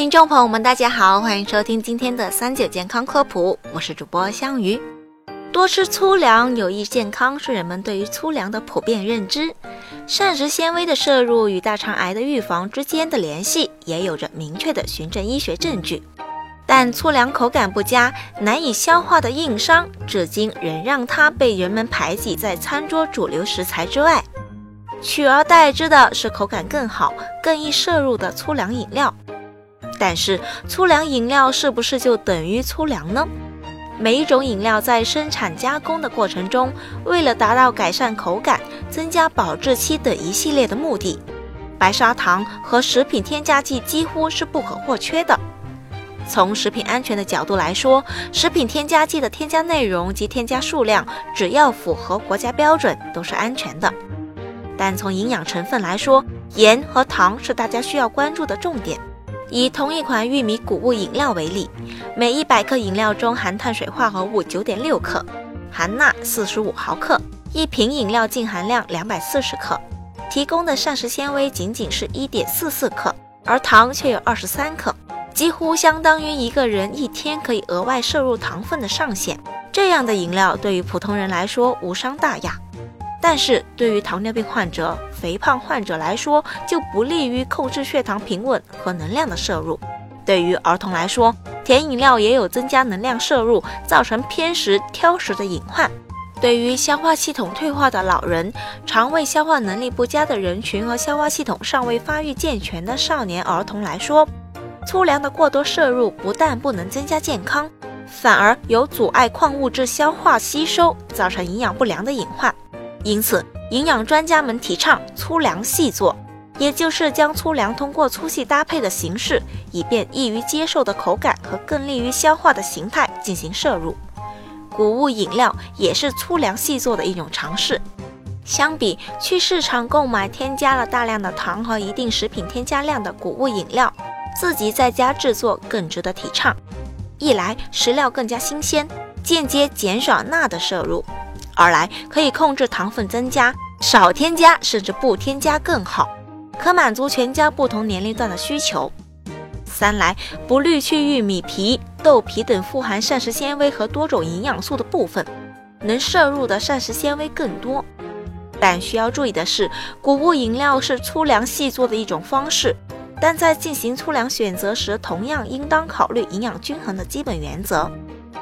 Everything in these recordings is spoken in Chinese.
听众朋友们，大家好，欢迎收听今天的三九健康科普，我是主播香鱼。多吃粗粮有益健康是人们对于粗粮的普遍认知，膳食纤维的摄入与大肠癌的预防之间的联系也有着明确的循证医学证据。但粗粮口感不佳、难以消化的硬伤，至今仍让它被人们排挤在餐桌主流食材之外，取而代之的是口感更好、更易摄入的粗粮饮料。但是，粗粮饮料是不是就等于粗粮呢？每一种饮料在生产加工的过程中，为了达到改善口感、增加保质期等一系列的目的，白砂糖和食品添加剂几乎是不可或缺的。从食品安全的角度来说，食品添加剂的添加内容及添加数量，只要符合国家标准，都是安全的。但从营养成分来说，盐和糖是大家需要关注的重点。以同一款玉米谷物饮料为例，每一百克饮料中含碳水化合物九点六克，含钠四十五毫克，一瓶饮料净含量两百四十克，提供的膳食纤维仅仅是一点四四克，而糖却有二十三克。几乎相当于一个人一天可以额外摄入糖分的上限。这样的饮料对于普通人来说无伤大雅，但是对于糖尿病患者、肥胖患者来说就不利于控制血糖平稳和能量的摄入。对于儿童来说，甜饮料也有增加能量摄入，造成偏食、挑食的隐患。对于消化系统退化的老人、肠胃消化能力不佳的人群和消化系统尚未发育健全的少年儿童来说，粗粮的过多摄入不但不能增加健康，反而有阻碍矿物质消化吸收，造成营养不良的隐患。因此，营养专家们提倡粗粮细做，也就是将粗粮通过粗细搭配的形式，以便易于接受的口感和更利于消化的形态进行摄入。谷物饮料也是粗粮细做的一种尝试。相比去市场购买添加了大量的糖和一定食品添加量的谷物饮料。自己在家制作更值得提倡，一来食料更加新鲜，间接减少钠的摄入；二来可以控制糖分增加，少添加甚至不添加更好，可满足全家不同年龄段的需求；三来不滤去玉米皮、豆皮等富含膳食纤维和多种营养素的部分，能摄入的膳食纤维更多。但需要注意的是，谷物饮料是粗粮细做的一种方式。但在进行粗粮选择时，同样应当考虑营养均衡的基本原则，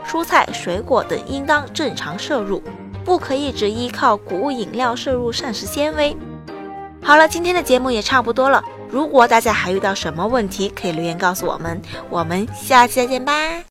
蔬菜、水果等应当正常摄入，不可以只依靠谷物饮料摄入膳食纤维。好了，今天的节目也差不多了。如果大家还遇到什么问题，可以留言告诉我们。我们下期再见吧。